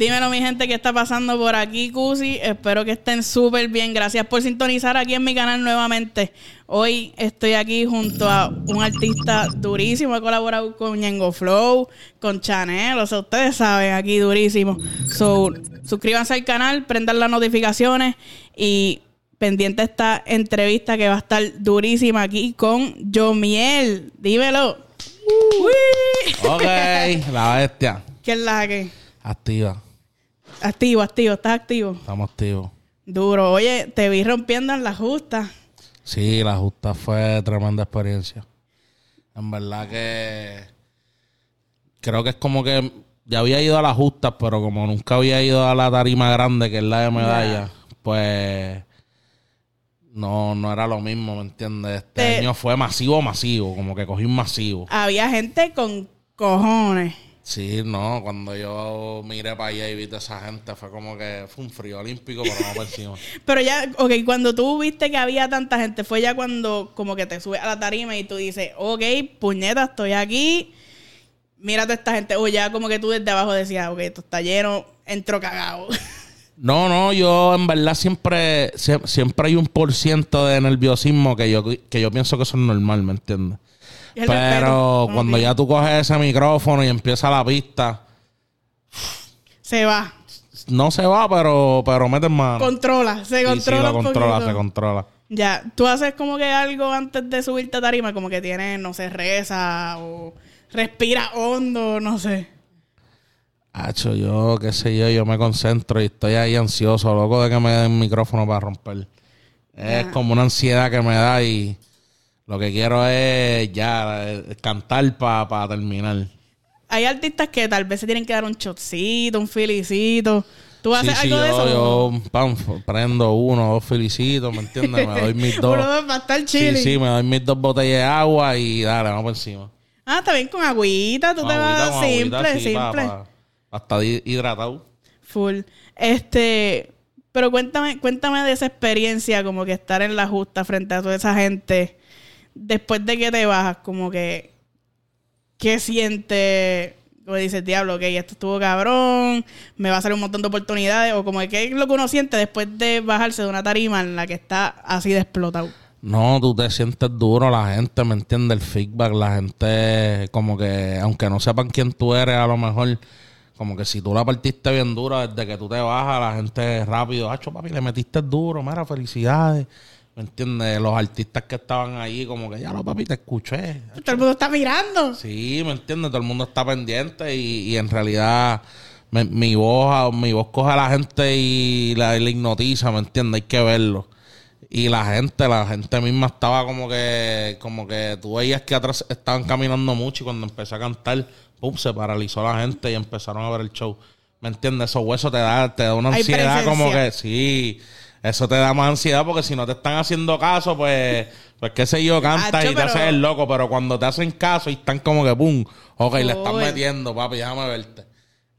Dímelo, mi gente, ¿qué está pasando por aquí, Cusi? Espero que estén súper bien. Gracias por sintonizar aquí en mi canal nuevamente. Hoy estoy aquí junto a un artista durísimo. He colaborado con Ñengo Flow, con Chanel. O sea, ustedes saben, aquí durísimo. So, suscríbanse al canal, prendan las notificaciones y pendiente esta entrevista que va a estar durísima aquí con Yomiel. Dímelo. Ok, la bestia. ¿Qué es la que? Activa. Activo, activo, estás activo. Estamos activos. Duro. Oye, te vi rompiendo en la justa. Sí, la justa fue tremenda experiencia. En verdad que creo que es como que ya había ido a la justa, pero como nunca había ido a la tarima grande, que es la de medalla, pues no, no era lo mismo, ¿me entiendes? Este Te- año fue masivo, masivo, como que cogí un masivo. Había gente con cojones. Sí, no, cuando yo miré para allá y vi toda esa gente, fue como que fue un frío olímpico, pero no por encima. Pero ya, ok, cuando tú viste que había tanta gente, fue ya cuando como que te subes a la tarima y tú dices, ok, puñeta, estoy aquí, mírate a esta gente. O ya como que tú desde abajo decías, ok, esto está lleno, entro cagado. No, no, yo en verdad siempre, sie- siempre hay un por ciento de nerviosismo que yo, que yo pienso que eso es normal, ¿me entiendes? Pero cuando ya tú coges ese micrófono y empieza la pista, Se va, no se va, pero, pero mete mano. controla, se Sí, sí, controla lo un controla, poquito. se controla. Ya, tú haces como que algo antes de subirte a tarima, como que tienes, no sé, reza o respira hondo, no sé. Hacho, yo, qué sé yo, yo me concentro y estoy ahí ansioso, loco de que me den el micrófono para romper. Es como una ansiedad que me da y lo que quiero es ya eh, cantar para terminar. Hay artistas que tal vez se tienen que dar un shotcito, un filicito. ¿Tú haces Sí, sí, algo de yo, eso? yo pam, prendo uno, dos felicitos, ¿me entiendes? Me doy mis dos. Uno a estar sí, chile. sí, me doy mis dos botellas de agua y dale, vamos por encima. Ah, está bien con agüita, tú te Con vas agüita, simple, agüita, sí, pa- simple. pa- pa estar hi- hidratado. Full. Este, pero cuéntame, cuéntame de esa experiencia, como que estar en la justa frente a toda esa gente, después de que te bajas, como que, ¿qué sientes? Como dices, diablo, ok, esto estuvo cabrón, me va a salir un montón de oportunidades, o como ¿qué es lo que uno siente después de bajarse de una tarima en la que está así de explotado? No, tú te sientes duro, la gente, ¿me entiende? El feedback, la gente, como que, aunque no sepan quién tú eres, a lo mejor, como que si tú la partiste bien dura desde que tú te bajas, la gente rápido, hacho papi, le metiste duro, mira, felicidades. ¿Me entiendes? Los artistas que estaban ahí, como que ya lo papi, te escuché. Todo el mundo está mirando. Sí, ¿me entiendes? Todo el mundo está pendiente y, y en realidad me- mi voz mi voz coge a la gente y la, y la hipnotiza, ¿me entiendes? Hay que verlo. Y la gente, la gente misma estaba como que, como que tú veías que atrás estaban caminando mucho y cuando empecé a cantar, pum, se paralizó la gente y empezaron a ver el show. ¿Me entiendes? Eso hueso te da, te da una Hay ansiedad como que, sí, eso te da más ansiedad porque si no te están haciendo caso, pues, pues qué sé yo, cantas Acho, y te pero- haces el loco, pero cuando te hacen caso y están como que pum, ok, le están metiendo, papi, déjame verte.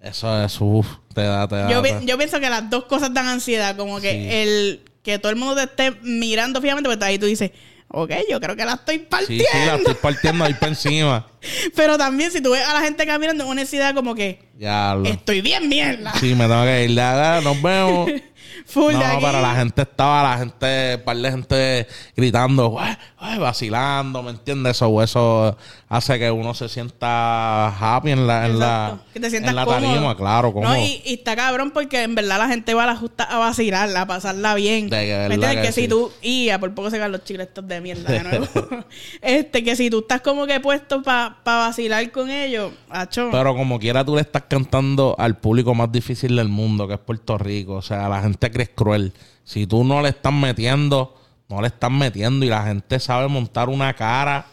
Eso es, uff, te da, te da. Yo, te- yo pienso que las dos cosas dan ansiedad, como que Sí. el que todo el mundo te esté mirando fijamente, pues ahí tú dices, ok, yo creo que la estoy Sí, partiendo. sí, la estoy partiendo ahí para encima. Pero también si tú ves a la gente caminando, una ansiedad como que Ya lo. estoy bien mierda. Sí, me tengo que ir. Ya, nos vemos. Full de No, aquí. pero la gente estaba, la gente, un par de gente gritando, "Ué, ué", vacilando, ¿me entiendes? Eso, eso hace que uno se sienta happy en la, en la, Exacto. que te sientas en la cómodo. tarima, claro, como No, y, y está cabrón porque en verdad la gente va a la justa a vacilar, a pasarla bien. De que ¿Me entiendes? que Que, si sí. tú, y a por poco se caen los chicles estos de mierda de nuevo. este, que si tú estás como que puesto para vacilar con ellos, acho. Pero como quiera tú le estás cantando al público más difícil del mundo, que es Puerto Rico. O sea, la gente cree cruel. Si tú no le estás metiendo, no le estás metiendo y la gente sabe montar una cara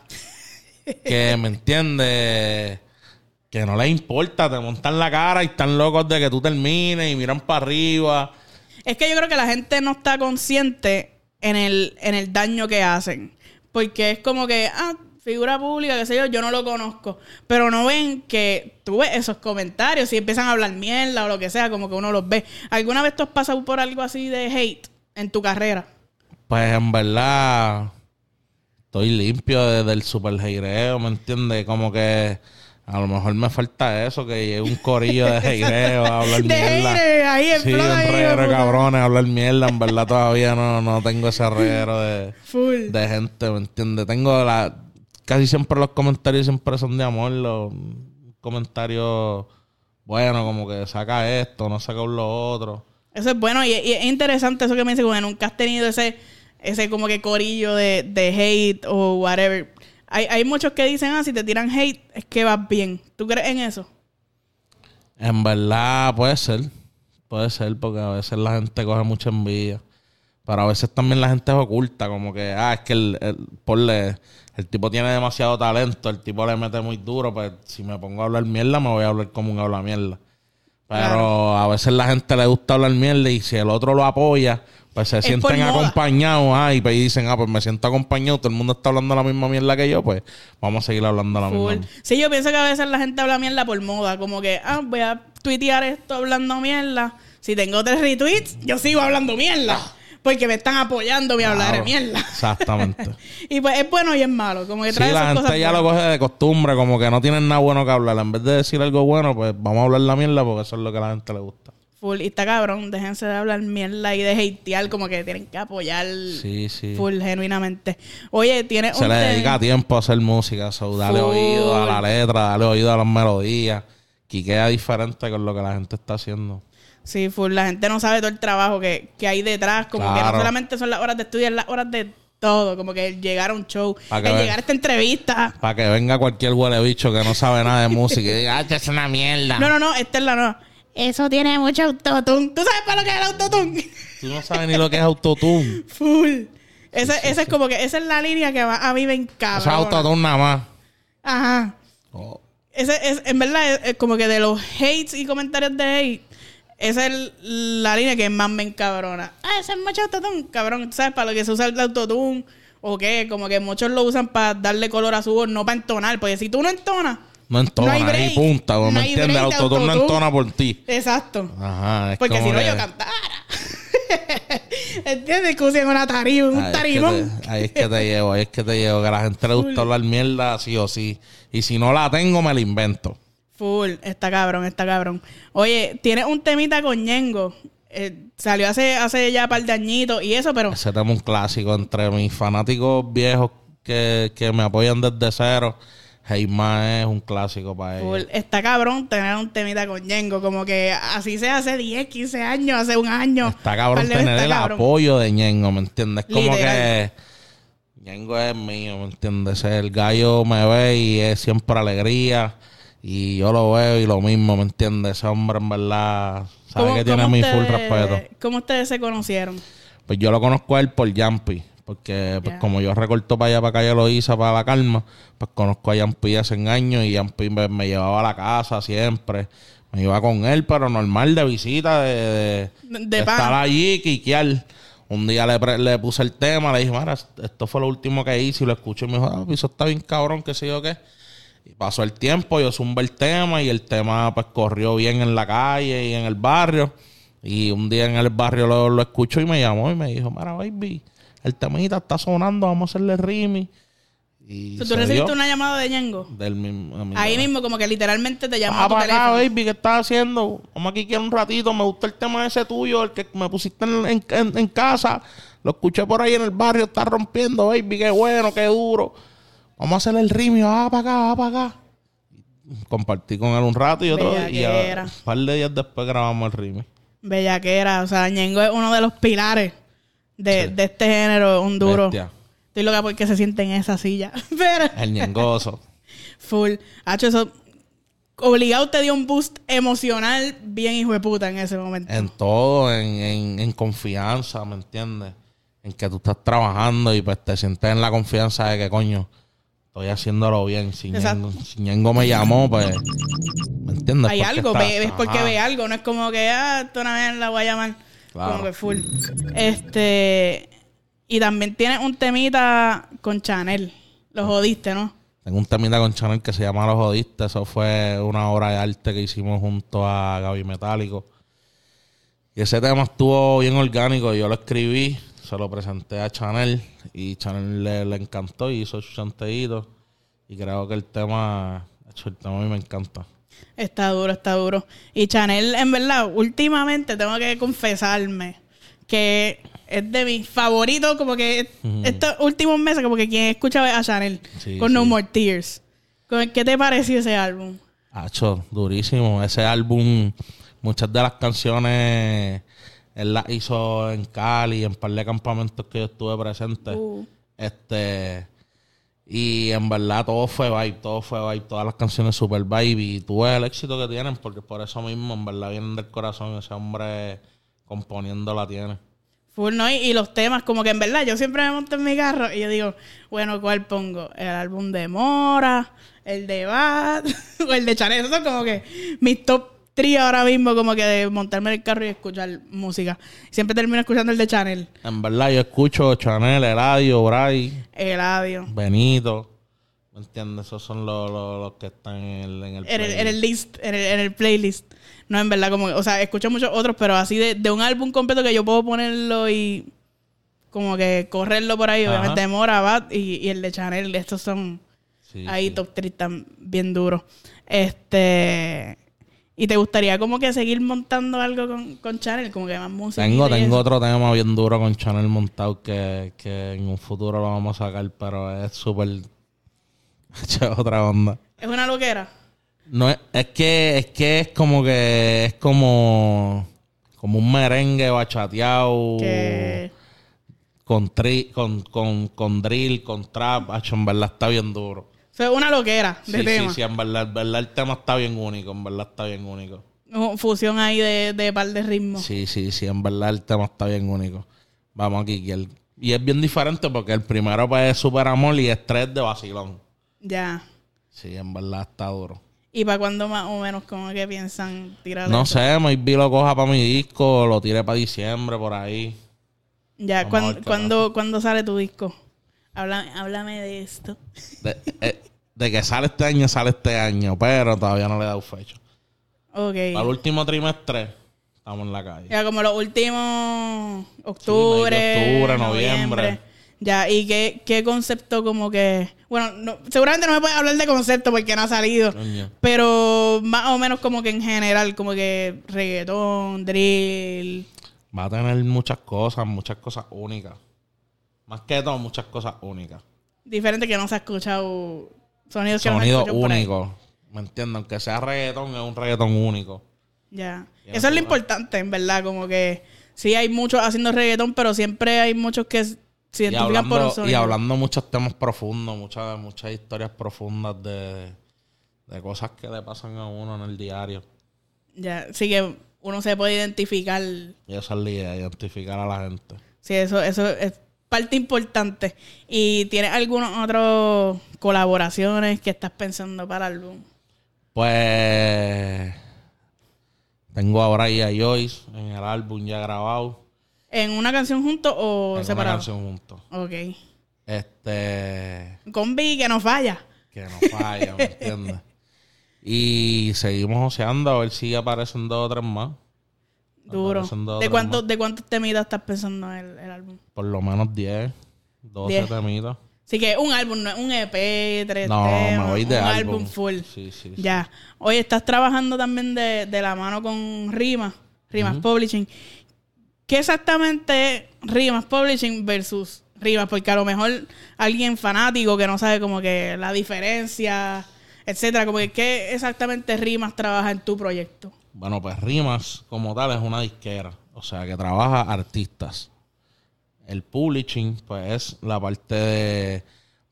que, ¿me entiendes? Que no les importa, te montan la cara y están locos de que tú termines y miran para arriba. Es que yo creo que la gente no está consciente en el, en el daño que hacen. Porque es como que, ah, figura pública, qué sé yo, yo no lo conozco. Pero no ven que tú ves esos comentarios y empiezan a hablar mierda o lo que sea, como que uno los ve. ¿Alguna vez tú has pasado por algo así de hate en tu carrera? Pues en verdad estoy limpio desde el super heireo, ¿me entiendes? Como que A lo mejor me falta eso, que llegue un corillo de heireo a hablar De mierda. ahí Sí, un reguero de cabrones a hablar mierda. En verdad todavía no, no tengo ese reguero de, Full. de gente, ¿me entiendes? Tengo la... Casi siempre los comentarios siempre son de amor. Los comentarios, bueno, como que saca esto, no saca lo otro. Eso es bueno y, y es interesante eso que me dice, como que nunca has tenido ese, ese como que corillo de, de hate o whatever. Hay, hay muchos que dicen, ah, si te tiran hate es que vas bien. ¿Tú crees en eso? En verdad puede ser. Puede ser porque a veces la gente coge mucha envidia. Pero a veces también la gente es oculta. Como que, ah, es que el, el, ponle, el tipo tiene demasiado talento. El tipo le mete muy duro. Pues si me pongo a hablar mierda, me voy a hablar como un habla mierda. Pero Claro. a veces la gente le gusta hablar mierda y si el otro lo apoya, pues se Es sienten acompañados. Ah, y pues dicen, ah, pues me siento acompañado. Todo el mundo está hablando la misma mierda que yo. Pues vamos a seguir hablando la Full. misma. Sí, yo pienso que a veces la gente habla mierda por moda. Como que, ah, voy a tuitear esto hablando mierda. Si tengo tres retweets, yo sigo hablando mierda. Porque me están apoyando mi hablar de mierda. Exactamente. Y pues es bueno y es malo. Como que Sí, trae la esas gente cosas ya lo coge de costumbre, como que no tienen nada bueno que hablar. En vez de decir algo bueno, pues vamos a hablar la mierda porque eso es lo que a la gente le gusta. Full. Y está cabrón. Déjense de hablar mierda y de hatear. Como que tienen que apoyar Sí, sí. full, genuinamente. Oye, tiene Se un le dedica tiempo a hacer música, so, dale Full. oído a la letra, dale oído a las melodías. Que queda diferente con lo que la gente está haciendo. Sí, full. La gente no sabe todo el trabajo que, que hay detrás. Como que no solamente son las horas de estudio, es las horas de todo. Como que el llegar a un show, el llegar a esta entrevista. Para que venga cualquier huele bicho que no sabe nada de música y diga, ah, es una mierda. No, no, no, esta es la no. Eso tiene mucho autotune. ¿Tú sabes para lo que es el autotune? Tú no sabes ni lo que es autotune. Full. Ese, esa es como que esa es la línea que va, a mí me Eso es autotune nada más. Ajá. Oh. Ese es, en verdad, es, es como que de los hates y comentarios de hate, esa es la línea que más me encabrona. Ah, ese es mucho autotune, cabrón. ¿Tú ¿Sabes para lo que se usa el autotune? ¿O qué? Como que muchos lo usan para darle color a su voz, no para entonar. Porque si tú no entonas, No entona, hay break. punta, No ¿me entiendes? El autotune no entona por ti. exacto. Ajá, es Porque si no, que- yo cantara. ¿Entiendes? Que usen una tarima, un Ahí es, que tarimón. te, ahí es que te llevo, ahí es que te llevo. Que a la gente le gusta hablar mierda sí o sí. Y si no la tengo, me la invento. Full, está cabrón, está cabrón. Oye, tienes un temita con Ñengo. Eh, salió hace, hace ya un par de añitos y eso, pero Ese tema es un clásico entre mis fanáticos viejos que, que me apoyan desde cero. Heima es un clásico para full, ellos. está cabrón tener un temita con Ñengo. Como que así sea hace 10, 15 años, hace un año. Está cabrón tener el cabrón. apoyo de Ñengo, ¿me entiendes? Como Literal. que Ñengo es mío, ¿me entiendes? El gallo me ve y es siempre alegría. Y yo lo veo y lo mismo, ¿me entiendes? Ese hombre en verdad sabe que tiene mi full respeto. ¿Cómo ustedes se conocieron? Pues yo lo conozco a él por Yampi. Porque pues como yo recorto para allá, para Calle Loíza, para la calma, pues conozco a Yampi hace años y Yampi me, me llevaba a la casa siempre. Me iba con él, pero normal de visita, de, de, De- de estar allí, quiquear. Un día le, le puse el tema, le dije, mira, esto fue lo último que hice y lo escuché y me dijo, ah, pues eso está bien cabrón, qué sé yo qué. Y pasó el tiempo, yo zumbé el tema y el tema pues corrió bien en la calle y en el barrio. Y un día en el barrio lo, lo escucho y me llamó y me dijo, mira, baby, el temita está sonando, vamos a hacerle rimi. Y ¿Tú recibiste una llamada de Ñengo? del mismo, Ahí mamá. mismo, como que literalmente te llamó a tu para acá, baby, ¿qué estás haciendo? Vamos aquí quiero un ratito, me gusta el tema ese tuyo, el que me pusiste en, en- en- en casa. Lo escuché por ahí en el barrio, está rompiendo, baby, qué bueno, qué duro. Vamos a hacer el ritmo, ah, para acá, ah, para acá. Compartí con él un rato y otro y Bellaquera. a- un par de días después grabamos el ritmo. Bellaquera. O sea, Ñengo es uno de los pilares de, de este género, un duro. Bestia. Estoy loca porque se siente en esa silla. Pero, El ñengoso. full. Hacho, eso. Obligado te dio un boost emocional bien hijo de puta en ese momento. en todo, en, en, en confianza, ¿me entiendes? En que tú estás trabajando y pues te sientes en la confianza de que coño, estoy haciéndolo bien. Si. Ñengo, si Ñengo me llamó, pues, ¿me entiendes? Hay Porque algo, está- ve- es porque ajá. ve algo, no es como que, ah, esto una vez la voy a llamar. Claro. Como que full. Este. Y también tienes un temita con Chanel. Lo jodiste, ¿no? Tengo un temita con Chanel que se llama Los Jodistas. Eso fue una obra de arte que hicimos junto a Gaby Metálico. Y ese tema estuvo bien orgánico. Yo lo escribí, se lo presenté a Chanel y Chanel le, le encantó y hizo su chanteíto. Y creo que el tema, el tema a mí me encanta. Está duro, está duro. Y Chanel, en verdad, últimamente tengo que confesarme que es de mis favoritos, como que estos últimos meses, como que quien escucha a Chanel Sí, con No. More Tears. ¿Qué te pareció ese álbum? Hacho, durísimo. Ese álbum, muchas de las canciones, él las hizo en Cali, en un par de campamentos que yo estuve presente. Uh. Este. Y en verdad todo fue vibe, todo fue vibe, todas las canciones super vibe. Y tú ves el éxito que tienen, porque por eso mismo, en verdad, vienen del corazón. Ese hombre componiendo la tiene. Full, ¿no? Y, y los temas, como que en verdad, yo siempre me monto en mi carro y yo digo, bueno, ¿cuál pongo? ¿El álbum de Mora? ¿El de Bad? ¿O el de Chanel? Esos son como que mis top 3 ahora mismo, como que de montarme en el carro y escuchar música. Siempre termino escuchando el de Chanel, En verdad, yo escucho Chanel, Eladio, Bray, Eladio. Benito. ¿Me entiendes? Esos son los, los, los que están en el, en el En el, playlist. en el list, en el, en el playlist. No, en verdad, como, o sea, escucho muchos otros, pero así de, de un álbum completo que yo puedo ponerlo y como que correrlo por ahí, Ajá. obviamente Mora, Bad y, y el de Chanel, estos son Sí, ahí sí. top 3 están bien duros. Este, ¿y te gustaría como que seguir montando algo con, con Chanel, como que más música? Tengo, tengo eso? otro tema bien duro con Chanel montado que, que en un futuro lo vamos a sacar, pero es súper... otra onda. Es una loquera. No es, es que es que es como que es como como un merengue bachateado Que con, tri, con, con, con drill, con trap, en verdad está bien duro. Sea, una loquera de Sí, tema. sí, sí, en verdad, en verdad el tema está bien único, en verdad está bien único. Fusión ahí de, de par de ritmos. Sí, sí, sí, en verdad el tema está bien único. Vamos aquí, que el- y es bien diferente porque el primero pues, es Super Amor y Estrés de Vacilón. Ya. Sí, en verdad está duro. ¿Y para cuándo más o menos como que piensan tirar No eso? sé, maybe lo coja para mi disco, lo tire para diciembre, por ahí. Ya, ¿cuándo, cuándo, cuándo sale tu disco? Háblame, háblame de esto. De, eh, de que sale este año, sale este año, pero todavía no le he dado fecha. Ok. Para el último trimestre, estamos en la calle. Ya como los últimos octubre, octubre, noviembre. Ya, ¿y qué, qué concepto como que... Bueno, no- seguramente no me puedes hablar de concepto porque no ha salido. Coño. Pero más o menos como que en general, como que reggaetón, drill. Va a tener muchas cosas, muchas cosas únicas. Más que todo, muchas cosas únicas. Diferente que no se ha escuchado. Sonidos que no se Sonido único. ¿Me entiendes? Aunque sea reggaetón, es un reggaetón único. Ya. Eso es lo importante, en verdad. Como que sí hay muchos haciendo reggaetón, pero siempre hay muchos que se identifican por un hablando, y sonido. hablando muchos temas profundos, muchas, muchas historias profundas de, de cosas que le pasan a uno en el diario. Ya, sí que uno se puede identificar. Y esa es la idea, identificar a la gente. Sí, eso, eso es parte importante. ¿Y tienes algunas otras colaboraciones que estás pensando para el álbum? Pues tengo a Brian y a Joyce en el álbum ya grabado. ¿En una canción juntos o en una separado? canción juntos. Ok. Este Combi que no falla. que no falla, ¿me entiendes? Y seguimos oceando a ver si aparecen dos o tres más. Duro. ¿De más. ¿De cuántos temitas estás pensando en el, el álbum? Por lo menos 10, 12 Diez. temitas. Así que un álbum, no un EP, tres No, temas, me voy de un álbum. álbum full. Sí, sí, sí. Ya. Oye, estás trabajando también de, de la mano con Rimas, Rimas Publishing. ¿Qué exactamente es Rimas Publishing versus Rimas? Porque a lo mejor alguien fanático que no sabe como que la diferencia, etcétera, como que qué exactamente Rimas trabaja en tu proyecto. Bueno, pues Rimas como tal es una disquera, o sea que trabaja artistas. El publishing, pues es la parte de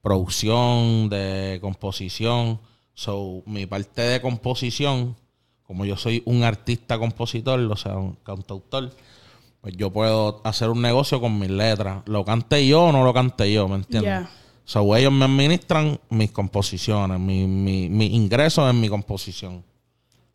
producción, de composición. So, mi parte de composición, como yo soy un artista compositor, o sea, un cantautor, pues yo puedo hacer un negocio con mis letras. Lo cante yo o no lo cante yo, ¿me entiendes? Ya. So, ellos me administran mis composiciones, mi, mi, mi ingreso en mi composición.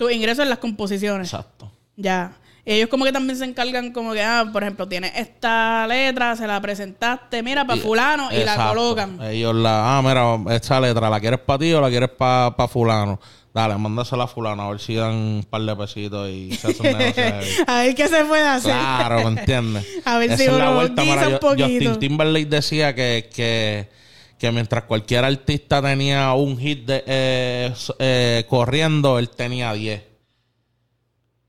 Tu ingreso en las composiciones. Exacto. Ya. Ellos como que también se encargan como que, ah, por ejemplo, tienes esta letra, se la presentaste, mira, para fulano, y la colocan. Ellos la, ah, mira, esta letra, ¿la quieres para ti o la quieres para fulano? Dale, mándasela a fulano a ver si dan un par de pesitos y se hace un negocio heavy. A ver qué se puede hacer. Claro, ¿me entiendes? A ver Esa si es la uno vuelta. un poquito. Justin Timberlake decía que, que, que mientras cualquier artista tenía un hit de, eh, eh, corriendo, él tenía 10.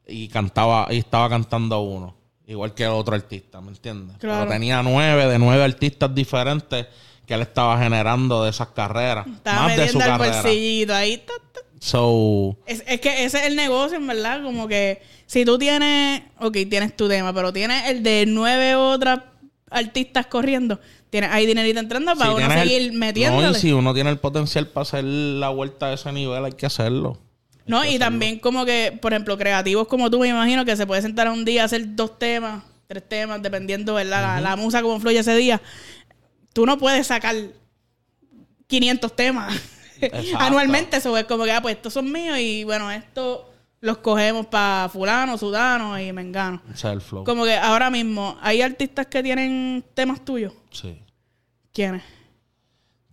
Y cantaba, y estaba cantando uno. Igual que el otro artista, ¿me entiendes? Claro. Pero tenía nueve de nueve artistas diferentes que él estaba generando de esas carreras. Estaba más de su carrera. bolsillito ahí. ta, ta. So, Es, es que ese es el negocio, en verdad. Como que si tú tienes, ok, tienes tu tema, pero tienes el de nueve otras artistas corriendo, tienes ahí dinerito entrando para si uno tienes el- seguir No, metiéndole. y si uno tiene el potencial para hacer la vuelta a ese nivel, hay que hacerlo. No, y también como que, por ejemplo, creativos como tú, me imagino que se puede sentar un día a hacer dos temas, tres temas, dependiendo, ¿verdad? La, la musa como fluye ese día. Tú no puedes sacar 500 temas anualmente. Eso es como que, ah, pues estos son míos y bueno, estos los cogemos para fulano, sudano y mengano. Ese es el flow. Como que ahora mismo, ¿hay artistas que tienen temas tuyos? Sí. ¿Quiénes?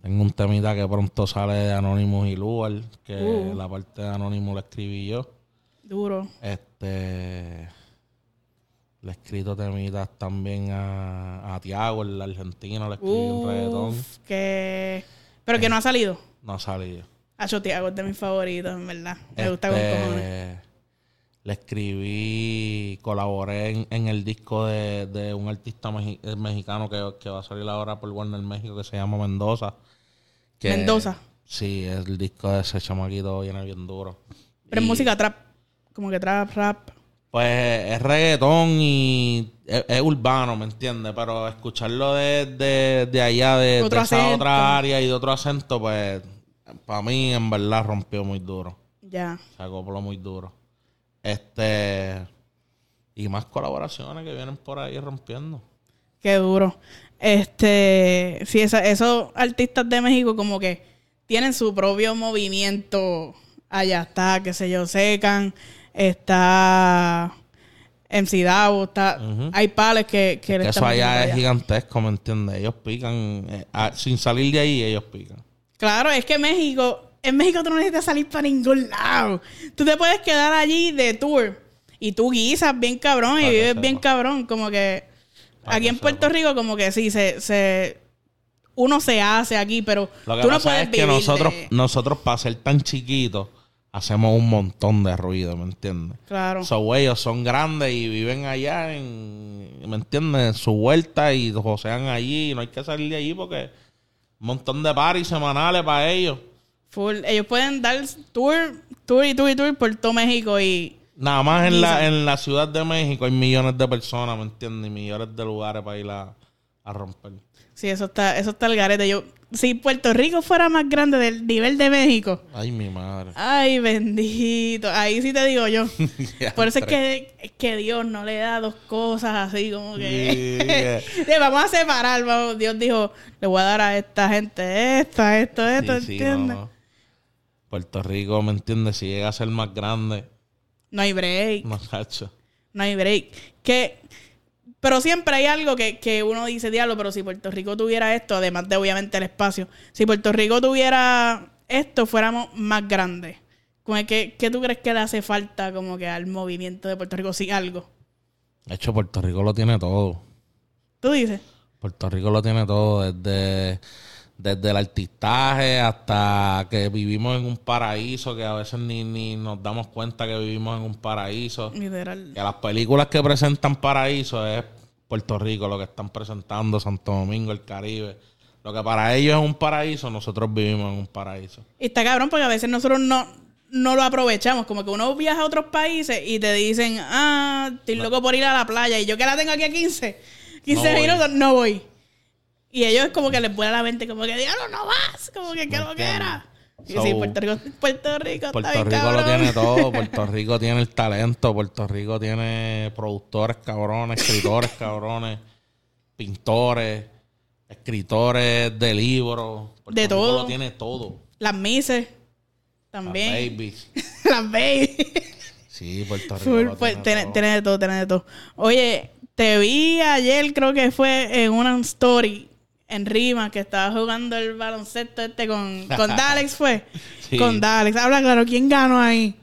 Tengo un temita que pronto sale de Anonymous y Lugar, que Uh. la parte de Anonymous la escribí yo. Duro. Este. Le he escrito temitas también a, a Tiago, el argentino, le escribí un reggaetón. Uf, que... Pero que no ha salido. No ha salido. Acho Tiago es de mis favoritos, en verdad. Me gusta con Este, cojones. Le escribí, colaboré en, en el disco de, de un artista mexi- eh, mexicano que, que va a salir ahora por Warner México que se llama Mendoza. Que- Mendoza. Sí, el disco de ese chamaquito viene bien duro. Pero es música trap. Como que trap, rap. Pues es reggaetón y es, es urbano, ¿me entiendes? Pero escucharlo de, de, de allá, de, de esa otra área y de otro acento, pues para mí en verdad rompió muy duro. Ya. Se acopló muy duro. Este. Y más colaboraciones que vienen por ahí rompiendo. Qué duro. Este. Sí, esa- esos artistas de México, como que tienen su propio movimiento. Allá está, qué sé yo, Secan. Está. MC Davo. Está. Hay pales que, que Que eso allá es gigantesco, ¿me entiendes? Ellos pican. eh, sin salir de ahí, ellos pican. Claro, es que México, en México tú no necesitas salir para ningún lado. Tú te puedes quedar allí de tour y tú guisas bien cabrón y Para que vives bien cabrón. Como que Para aquí que en Puerto sepa. Rico, como que sí, se, se uno se hace aquí, pero Lo que tú no pasa puedes es que vivir nosotros, de- nosotros para ser tan chiquitos, hacemos un montón de ruido, ¿me entiendes? Claro. So, ellos son grandes y viven allá en, ¿me entiendes? En su vuelta y josean allí. y no hay que salir de allí porque un montón de paris semanales para ellos. Full. Ellos pueden dar tour, tour y tour y tour por todo México y Nada más en la, en la Ciudad de México hay millones de personas, ¿me entiendes? Y millones de lugares para ir a, a romper. Sí, eso está, eso está el garete. Yo, si Puerto Rico fuera más grande del nivel de México, Ay, mi madre. Ay, bendito. Ahí sí te digo yo. Por eso es que, que Dios no le da dos cosas así como que... Sí, vamos a separar. Vamos. Dios dijo, le voy a dar a esta gente esta, esto, esto, Sí, ¿entiendes? no, No, no. Puerto Rico, ¿me entiendes? Si llega a ser más grande, hay break. no. No hay break. Que... Pero siempre hay algo que, que uno dice, diablo, pero si Puerto Rico tuviera esto, además de obviamente el espacio, si Puerto Rico tuviera esto, fuéramos más grandes. Como que, ¿Qué tú crees que le hace falta como que al movimiento de Puerto Rico? Si algo. De hecho, Puerto Rico lo tiene todo. ¿Tú dices? Puerto Rico lo tiene todo, desde, desde el artistaje hasta que vivimos en un paraíso, que a veces ni, ni nos damos cuenta que vivimos en un paraíso. Literal. Que las películas que presentan paraíso es Puerto Rico, lo que están presentando, Santo Domingo, el Caribe. Lo que para ellos es un paraíso, nosotros vivimos en un paraíso. Y está cabrón porque a veces nosotros no, no lo aprovechamos. Como que uno viaja a otros países y te dicen, ah, estoy loco por ir a la playa. Y yo que la tengo aquí a 15, 15 No minutos, no voy. Y ellos como que les vuela la mente, como que, diablo, no vas. Como que, ¿qué lo que era? Y So, sí, Puerto Rico, Puerto Rico, está Puerto bien, Rico lo tiene todo, Puerto Rico tiene el talento, Puerto Rico tiene productores cabrones, escritores cabrones, pintores, escritores de libros. Puerto De Rico todo. lo tiene todo. Las mises, Las también. babies. Las babies. Sí, Puerto Rico Full, pues, tiene tiene, todo. tiene de todo, tiene de todo. Oye, te vi ayer, creo que fue en una story en Rima, que estaba jugando el baloncesto este con, con Dalex, fue. Sí. Con Dalex. Habla claro, ¿quién ganó ahí?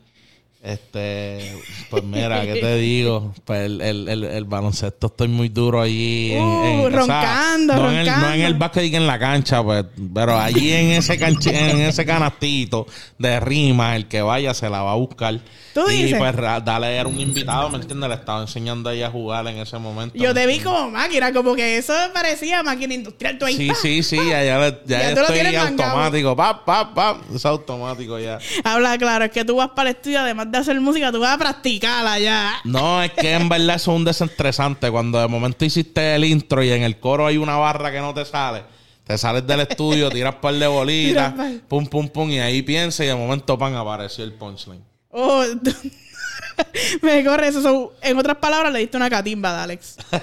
Este, pues mira, ¿qué te digo? Pues el, el, el, el baloncesto estoy muy duro allí. en- Uh, en- o sea, roncando, no En el, no en el básquet y en la cancha, pues, pero allí en ese en ese canastito de rima, el que vaya se la va a buscar. ¿Tú y dices? pues dale era un invitado, ¿me entiendes? Le estaba enseñando a ella a jugar en ese momento. Yo ¿me te vi como máquina, como que eso parecía máquina industrial. Tú ahí, Sí, ¡pa! sí, sí, ya, ya, ya estoy automático. Pa, pa, pa. Es automático ya. Habla claro, es que tú vas para el estudio, además de hacer música, tú vas a practicarla ya. No, es que en verdad eso es un desestresante. Cuando de momento hiciste el intro y en el coro hay una barra que no te sale, te sales del estudio, tiras par de bolitas, pum, pum, pum, y ahí piensas y de momento pan apareció el punchline. Oh, me corre eso. So, en otras palabras, le diste una catimba de Alex.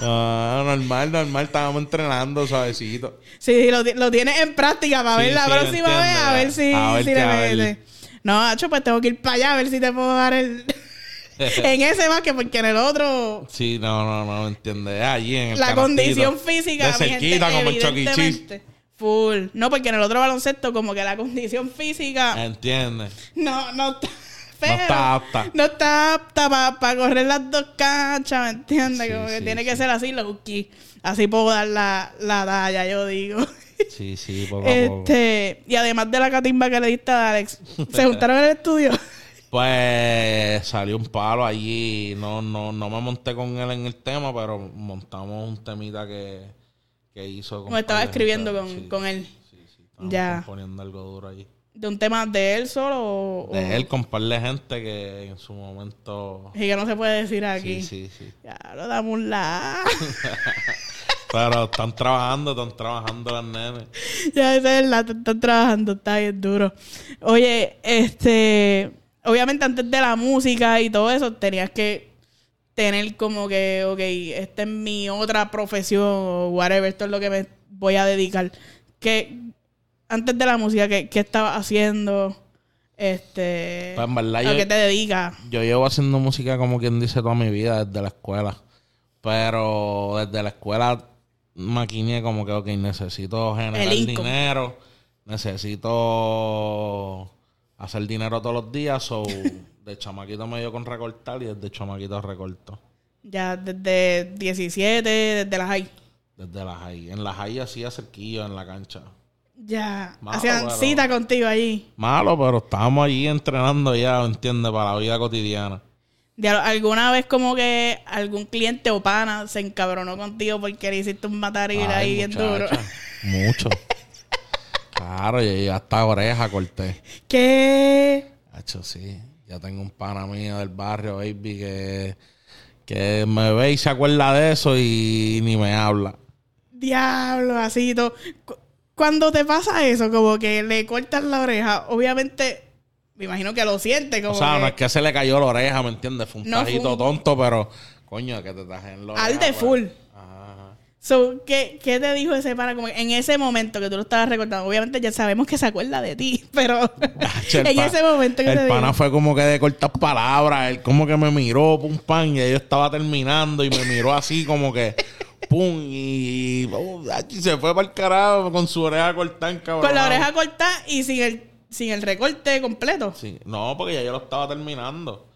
No, normal, normal, estábamos entrenando suavecito. Sí, lo, lo tienes en práctica para Sí, ver la sí, próxima vez, a ver si, A ver si le. No, Hacho, pues tengo que ir para allá a ver si te puedo dar el. en ese más que porque en el otro. Sí, no, no, no, entiendes. Allí en el La canastito. condición física. De gente, cerquita, como el E. Full. No, porque en el otro baloncesto, como que la condición física. ¿Entiendes? No, no está. pero está apta. No está apta para correr las dos canchas, ¿me entiendes? Sí, como que sí, tiene sí. que ser así, low key. Así puedo dar la, la talla, yo digo. Sí, sí, poco a poco. este, y además de la catimba que le diste a Alex, ¿se juntaron en el estudio? Pues salió un palo allí. No, no, no me monté con él en el tema, pero montamos un temita que, que hizo. con Como estaba escribiendo con, Sí, con él. sí, sí, Ya. componiendo algo duro allí. ¿De un tema de él solo o...? o- De él, con par de gente que en su momento. Y que no se puede decir aquí. Sí, sí, sí. Ya, lo damos la. Pero están trabajando, están trabajando las nenes. ya, esa es la... Están trabajando, está bien duro. Oye, este... Obviamente antes de la música y todo eso, tenías que tener como que, ok, esta es mi otra profesión o whatever, esto es lo que me voy a dedicar. Que antes de la música, ¿qué, qué estabas haciendo? Este... Pues en verdad ¿A yo- qué te dedicas? Yo llevo haciendo música como quien dice toda mi vida desde la escuela. Pero desde la escuela maquiné como que, ok, necesito generar dinero. Necesito hacer dinero todos los días. So, de chamaquito me dio con recortar y desde chamaquito recorto. Ya desde 17, desde las high. Desde las high. En las high hacía cerquillo en la cancha. Ya. Malo, Hacían pero- cita contigo allí. Malo, pero estábamos allí entrenando ya, ¿entiendes? Para la vida cotidiana. ¿Alguna vez como que algún cliente o pana se encabronó contigo porque le hiciste un mataril ahí bien duro? Mucho. claro, y hasta oreja corté. ¿Qué? Hacho, sí. Ya tengo un pana mío del barrio, baby, que, que me ve y se acuerda de eso y ni me habla. Diablo, así todo. Cuando te pasa eso, como que le cortas la oreja, obviamente, me imagino que lo sientes como O sea, que no es que se le cayó la oreja, ¿me entiendes? Fue un No, tajito tonto, pero coño, que te tajen la Al oreja, de pues. full. Ajá. So, ¿qué, ¿Qué te dijo ese pana? Como en ese momento que tú lo estabas recordando, obviamente ya sabemos que se acuerda de ti, pero en ese momento que te El dijo. pana fue como que de cortas palabras. Él como que me miró, pum, pan, y yo estaba terminando y me miró así como que, pum, y, oh, ach, y se fue para el carajo con su oreja cortada, cabrón. Con la oreja cortada y sin el, sin el recorte completo. Sí, no, porque ya yo lo estaba terminando.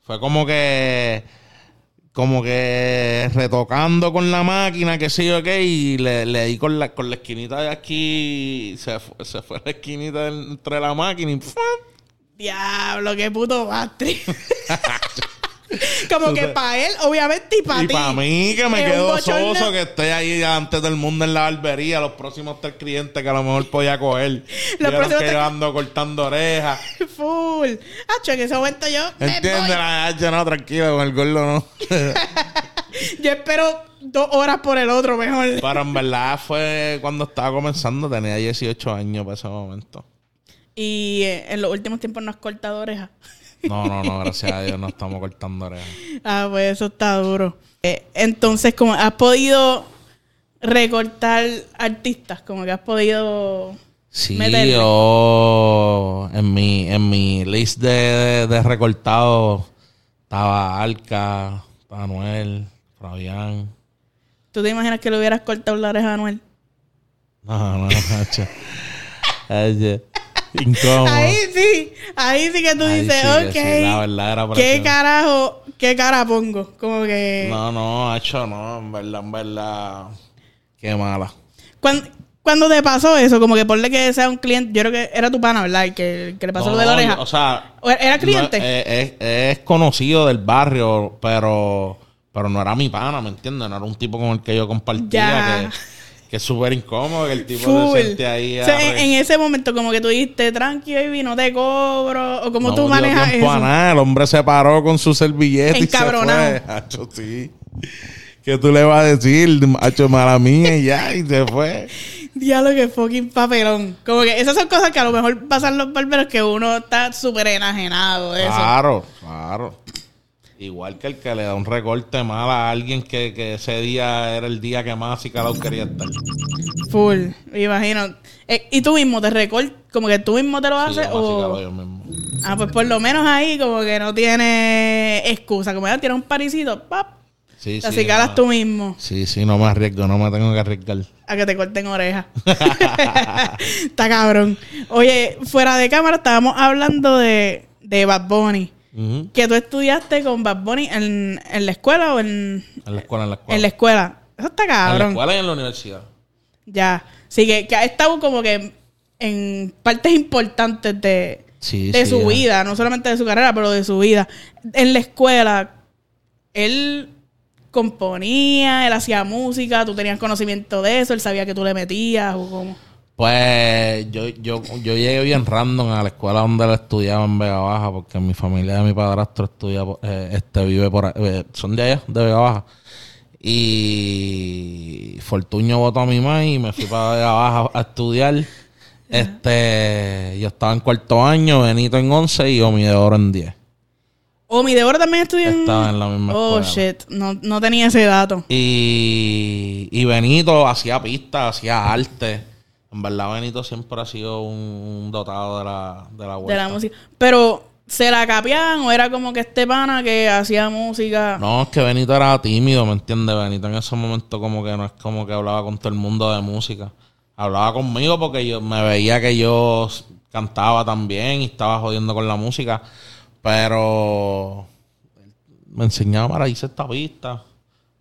Fue como que, como que retocando con la máquina, que sé yo qué, y le, le di con la, con la esquinita de aquí, se fue, se fue la esquinita entre la máquina y. Diablo, qué puto bastri. Como que para él, obviamente, y para Y ti. para mí, que me quedo soso, que estoy ahí antes del mundo en la barbería, los próximos tres clientes que a lo mejor podía coger. Vieron próximos que tres- yo ando cortando orejas. Full. Hacho, en ese momento yo. voy. La yo no, tranquilo, con el gordo no. Yo espero dos horas por el otro, mejor. Pero en verdad fue cuando estaba comenzando, tenía 18 años para ese momento. Y eh, en los últimos tiempos no has cortado orejas. No, no, no, gracias a Dios no estamos cortando orejas. Ah, pues eso está duro. Eh, entonces, como has podido recortar artistas, como que has podido Sí, meterle. yo en mi, en mi list de, de, de recortados estaba Alca, Manuel, Fabián. ¿Tú te imaginas que le hubieras cortado la oreja a Anuel? No, no, macho. Incómodo. Ahí sí, ahí sí que tú Ahí dices, sí ok. la ¿Qué carajo, qué cara pongo? Como que. No, no, hecho no, en verdad, en verdad. Qué mala. Cuando, cuando te pasó eso, como que ponle que sea un cliente, yo creo que era tu pana, ¿verdad? El que, que le pasó No, lo de la oreja. yo- O sea, ¿O ¿Era cliente? no, eh, es, es conocido del barrio, pero, pero no era mi pana, ¿me entiendes? No era un tipo con el que yo compartía, Ya. que, que es súper incómodo, que el tipo Full. se siente ahí. O sea, en, en ese momento, como que tú dijiste, tranqui, baby, no te cobro. O como no tú manejas eso. nada, el hombre se paró con su servilleta y se Encabronado. fue. Hacho, sí. ¿Qué tú le vas a decir? Hacho, mala mía y ya, y se fue. Diablo, que fucking papelón. Como que esas son cosas que a lo mejor pasan los barberos que uno está súper enajenado de eso. Claro, claro. Igual que el que le da un recorte mal a alguien que, que ese día era el día que más y cada quería estar. Full, me imagino. Eh, ¿Y tú mismo te recortas? ¿Como que tú mismo te lo haces? o... yo mismo. Ah, pues por lo menos ahí como que no tiene excusa. Como ya tienes un parisito, pap, Sí, te sí, no. tú mismo Sí, sí, no me arriesgo, no me tengo que arriesgar. a que te corten orejas. Está cabrón. Oye, fuera de cámara estábamos hablando de, de Bad Bunny. Que tú estudiaste con Bad Bunny en, en la escuela o en, En la escuela, en la escuela. en la escuela. Eso está En la cabrón. escuela y en la universidad. Ya. Sí, que, que ha estado como que en partes importantes de, Sí, de sí, su ya. vida, no solamente de su carrera, pero de su vida. En la escuela, él componía, él hacía música, tú tenías conocimiento de eso, él sabía que tú le metías o cómo. Pues yo, yo, yo llegué bien random a la escuela donde él estudiaba en Vega Baja, porque mi familia de mi padrastro estudia, eh, este vive por ahí, eh, son de allá, de Vega Baja. Y Fortuño votó a mi mamá y me fui para Vega Baja a estudiar. Este, yo estaba en cuarto año, Benito en once y Omi de Oro en diez. O mi de oro también estudió en... Estaba en la misma Oh, escuela. shit. No, no tenía ese dato. Y, y Benito hacía pistas, hacía arte. En verdad, Benito siempre ha sido un, dotado de la, de la De la música. Pero, ¿se la capeaban o era como que este pana que hacía música? No, es que Benito era tímido, ¿me entiendes? Benito en ese momento como que no es como que hablaba con todo el mundo de música. Hablaba conmigo porque yo me veía que yo cantaba también y estaba jodiendo con la música. Pero me enseñaba para irse esta pista.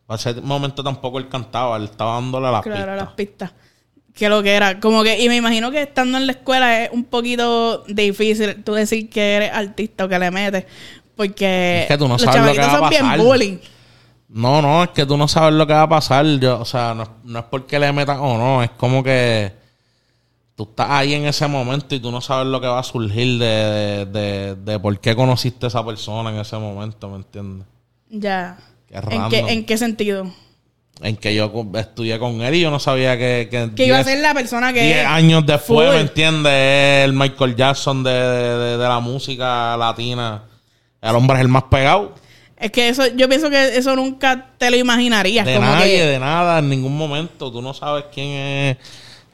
Para ese momento tampoco él cantaba, él estaba dándole la Claro, pista. las pistas. Que lo que era. Como que, y me imagino que estando en la escuela es un poquito difícil tú decir que eres artista o que le metes. Porque Es que tú no los sabes lo que va a son bien pasar. bullying. No, no, es que tú no sabes lo que va a pasar. Yo, o sea, no, no es porque le metan o no, es como que tú estás ahí en ese momento y tú no sabes lo que va a surgir de, de, de- de por qué conociste a esa persona en ese momento, ¿me entiendes? Ya. Qué ¿En qué, ¿En qué sentido? En que yo estudié con él y yo no sabía que... Que, Que iba a ser la persona que. diez años después, Full. ¿me entiendes? Es el Michael Jackson de, de- la música latina. El hombre es el más pegado. Es que eso, yo pienso que eso nunca te lo imaginarías. De como nadie, que, de nada, en ningún momento. Tú no sabes quién es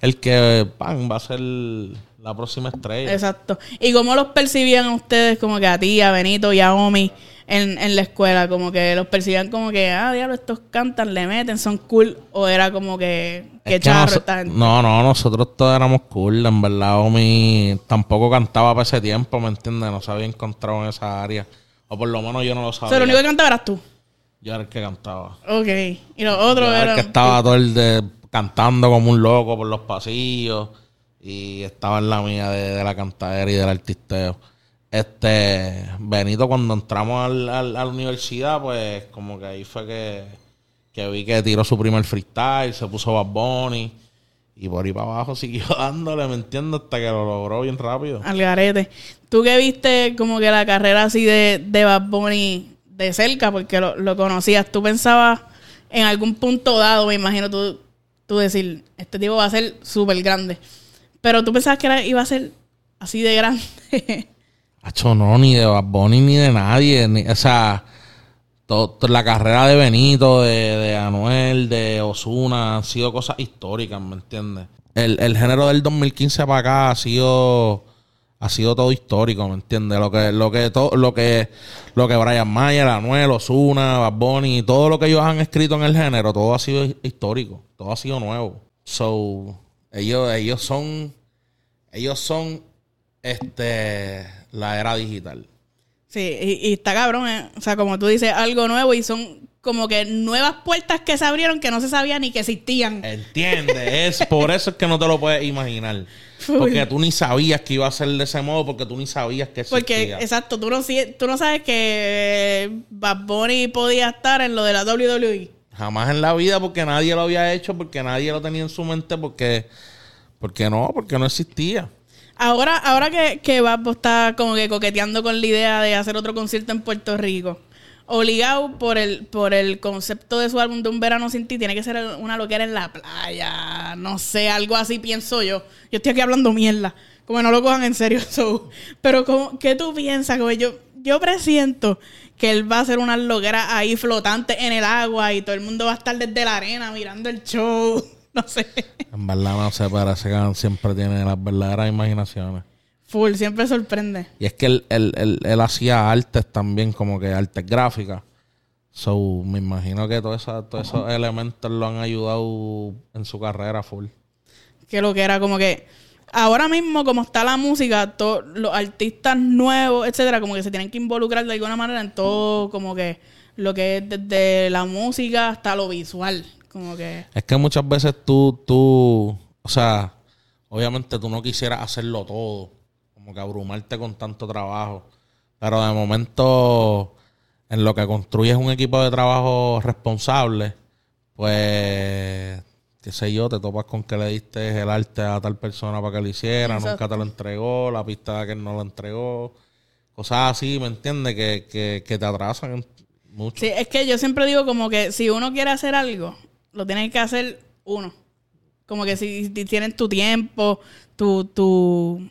el que pan, va a ser la próxima estrella. Exacto. ¿Y cómo los percibían ustedes, como que a ti, a Benito y a Omi en, en la escuela? Como que los percibían como que, ah, diablo, estos cantan, le meten, son cool. O era como que, qué Es que charro nos- esta gente. No, no, nosotros todos éramos cool. En verdad, Omi tampoco cantaba para ese tiempo, ¿me entiendes? No se había encontrado en esa área. O por lo menos yo no lo O sabía. sea, lo único que cantaba eras tú. Yo era el que cantaba. Ok. Y los otros Yo era el eran. que estaba todo el de cantando como un loco por los pasillos. Y estaba en la mía de, de la cantadera y del artisteo. Este, Benito, cuando entramos al- al- a la universidad, pues como que ahí fue que, que vi que tiró su primer freestyle, se puso Bad Bunny. Y por ahí para abajo siguió dándole, ¿me entiendes? Hasta que lo logró bien rápido. Al garete. Tú que viste como que la carrera así de, de Bad Bunny de cerca, porque lo, lo conocías, tú pensabas en algún punto dado, me imagino tú, tú decir, este tipo va a ser súper grande. Pero tú pensabas que iba a ser así de grande. Hacho, no, ni de Bad Bunny ni de nadie. o sea, to- la carrera de Benito, de, de Anuel, de Osuna, han sido cosas históricas, ¿me entiendes? El, el género del 2015 para acá ha sido ha sido todo histórico, ¿me entiendes? Lo que lo que to- lo que lo que Brian Mayer, Anuel, Osuna, Bad Bunny, todo lo que ellos han escrito en el género, todo ha sido histórico, todo ha sido nuevo. So, ellos ellos son ellos son este, la era digital. Sí, y, y está cabrón, ¿eh? O sea, como tú dices, algo nuevo y son como que nuevas puertas que se abrieron que no se sabía ni que existían. ¿Entiendes? es por eso es que no te lo puedes imaginar. Porque tú ni sabías que iba a ser de ese modo, porque tú ni sabías que existía. Porque, exacto, tú no, tú no sabes que Bad Bunny podía estar en lo de la. WWE. Jamás en la vida, porque nadie lo había hecho, porque nadie lo tenía en su mente, porque, porque no, porque no existía. Ahora, ahora que, que Bad está como que coqueteando con la idea de hacer otro concierto en Puerto Rico, obligado por el, por el concepto de su álbum de Un Verano Sin Ti, tiene que ser una loquera en la playa, no sé, algo así pienso yo. Yo estoy aquí hablando mierda, como que no lo cojan en serio. Pero como, ¿qué tú piensas? Como yo, yo presiento que él va a hacer una loquera ahí flotante en el agua y todo el mundo va a estar desde la arena mirando el show. No sé. En verdad no sé, parece que siempre tiene las verdaderas imaginaciones. Full, siempre sorprende. Y es que él, él, él, él hacía artes también, como que artes gráficas. So, me imagino que todo esa- todos esos elementos lo han ayudado en su carrera full. que lo que era como que ahora mismo como está la música todos los artistas nuevos etcétera como que se tienen que involucrar de alguna manera en todo como que lo que es desde la música hasta lo visual como que Es que muchas veces tú, tú, o sea, obviamente tú no quisieras hacerlo todo, como que abrumarte con tanto trabajo, pero de momento en lo que construyes un equipo de trabajo responsable, pues, qué sé yo, te topas con que le diste el arte a tal persona para que lo hiciera, Exacto. nunca te lo entregó, la pista de que él no lo entregó, cosas así, ¿me entiendes? Que, que, que te atrasan mucho. sí es que yo siempre digo como que si uno quiere hacer algo lo tiene que hacer uno como que si, si tienes tu tiempo tu tu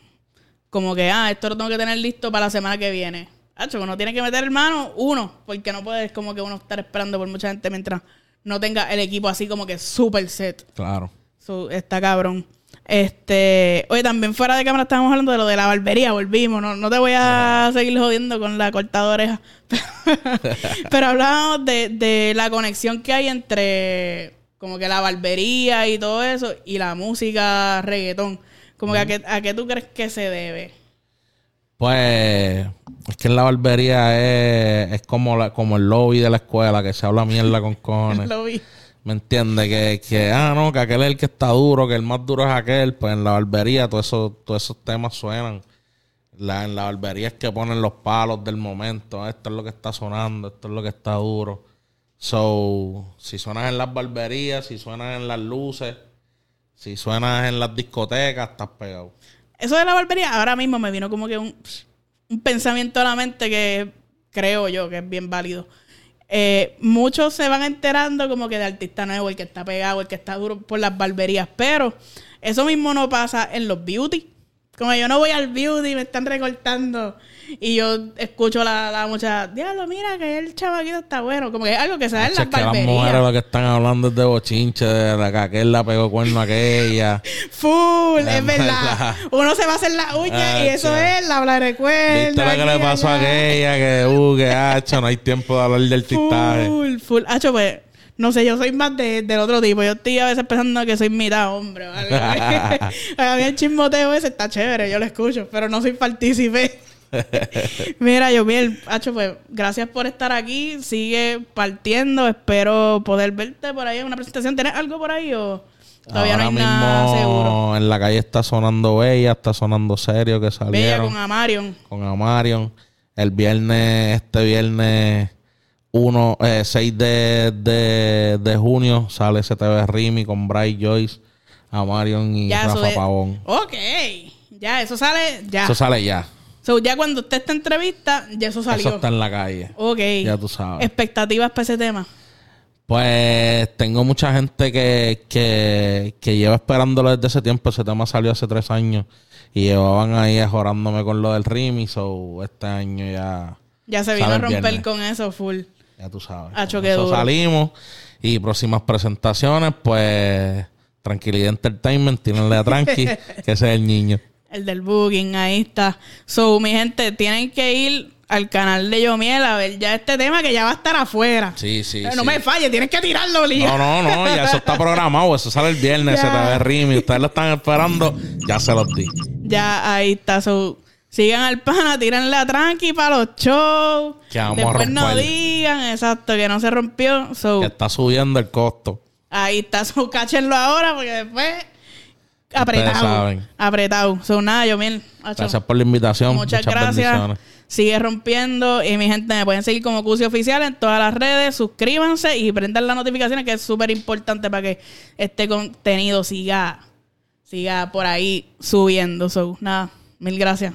como que ah esto lo tengo que tener listo para la semana que viene Hacho, uno tiene que meter hermano uno porque no puedes como que uno estar esperando por mucha gente mientras no tenga el equipo así como que super set Claro. So, está cabrón. Este, oye, también fuera de cámara estábamos hablando de lo de la barbería, volvimos. No, no te voy a seguir jodiendo con la cortada de oreja. Pero hablábamos de, de la conexión que hay entre como que la barbería y todo eso y la música reggaetón. Como que a qué, a qué tú crees que se debe. Pues es que en la barbería es, es como, la, como el lobby de la escuela, que se habla mierda con cojones. Lo vi. ¿Me entiendes? Que, que, ah, no, que aquel es el que está duro, que el más duro es aquel. Pues en la barbería todos esos, todos esos temas suenan. La, en la barbería es que ponen los palos del momento. "Ah, Esto es lo que está sonando, esto es lo que está duro. So, si suenas en las barberías, si suenas en las luces, si suenas en las discotecas, estás pegado. Eso de la barbería, ahora mismo me vino como que un, un pensamiento a la mente que creo yo que es bien válido. Eh, muchos se van enterando como que de artista nuevo, el que está pegado, el que está duro por las barberías, pero eso mismo no pasa en los beauty. Como yo no voy al beauty, me están recortando y yo escucho la, la muchacha, diablo, mira que el chavaquito está bueno. Como que es algo que se da en las que las barberías. mujeres lo que están hablando es de bochinche, de la que aquel la pegó cuerno a aquella. Full, Es es verdad. Uno se va a hacer la uña y eso cha. es la habla recuerdo. ¿Viste lo que le pasó a aquella? Que, uh, que hacho, no hay tiempo de hablar del artistaje. Full, full. Hacho, pues, no sé, yo soy más de- del otro tipo. Yo estoy a veces pensando que soy mitad hombre, ¿vale? a mí el chismoteo ese está chévere, yo lo escucho, pero no soy partícipe. Mira, yo bien, Hacho, pues, gracias por estar aquí. Sigue partiendo. Espero poder verte por ahí en una presentación. ¿Tienes algo por ahí o todavía Ahora no hay nada mismo seguro? en la calle está sonando Bella, está sonando Serio que Bella salieron con Amarion. con Amarion. El viernes, este viernes 1, eh, 6 de, de, de junio sale STV Rimi con Bryce Joyce, Amarion y Ya, eso Rafa Pavón. Ok. Ya, eso sale. Ya. Eso sale ya. So, ya cuando usted esta entrevista, ya eso salió. Eso está en la calle. Ok. Ya tú sabes. Expectativas para ese tema. Pues tengo mucha gente que, que, que lleva esperándolo desde ese tiempo. Ese tema salió hace tres años. Y llevaban ahí jorándome con lo del Rimi. So este año ya, Ya se vino a romper viernes. con eso full. Ya tú sabes. Hacho, qué eso duro. salimos. Y próximas presentaciones, pues Tranquilidad Entertainment, tírenle a Tranqui, que ese es el niño. El del booking, ahí está. So, mi gente, tienen que ir al canal de Yomiel a ver ya este tema que ya va a estar afuera. Sí, sí. Eh, no sí. me falle, tienes que tirarlo, Lía. No, no, no, ya eso está programado. Eso sale el viernes, Ya. STV Rimi. Ustedes lo están esperando, ya se los di. Ya ahí está. So, Sigan al pana, tírenle la tranqui para los shows. Que vamos a Después no digan, exacto, que no se rompió. So, Que está subiendo el costo. ahí está, so, cáchenlo ahora porque después apretado. saben. Apretado. So, nada, yo mil. Gracias por la invitación. Muchas, Muchas, gracias. Sigue rompiendo. Y mi gente, me pueden seguir como Cusi Oficial en todas las redes. Suscríbanse y prendan las notificaciones, que es súper importante para que este contenido siga, siga por ahí subiendo. So, nada, mil gracias.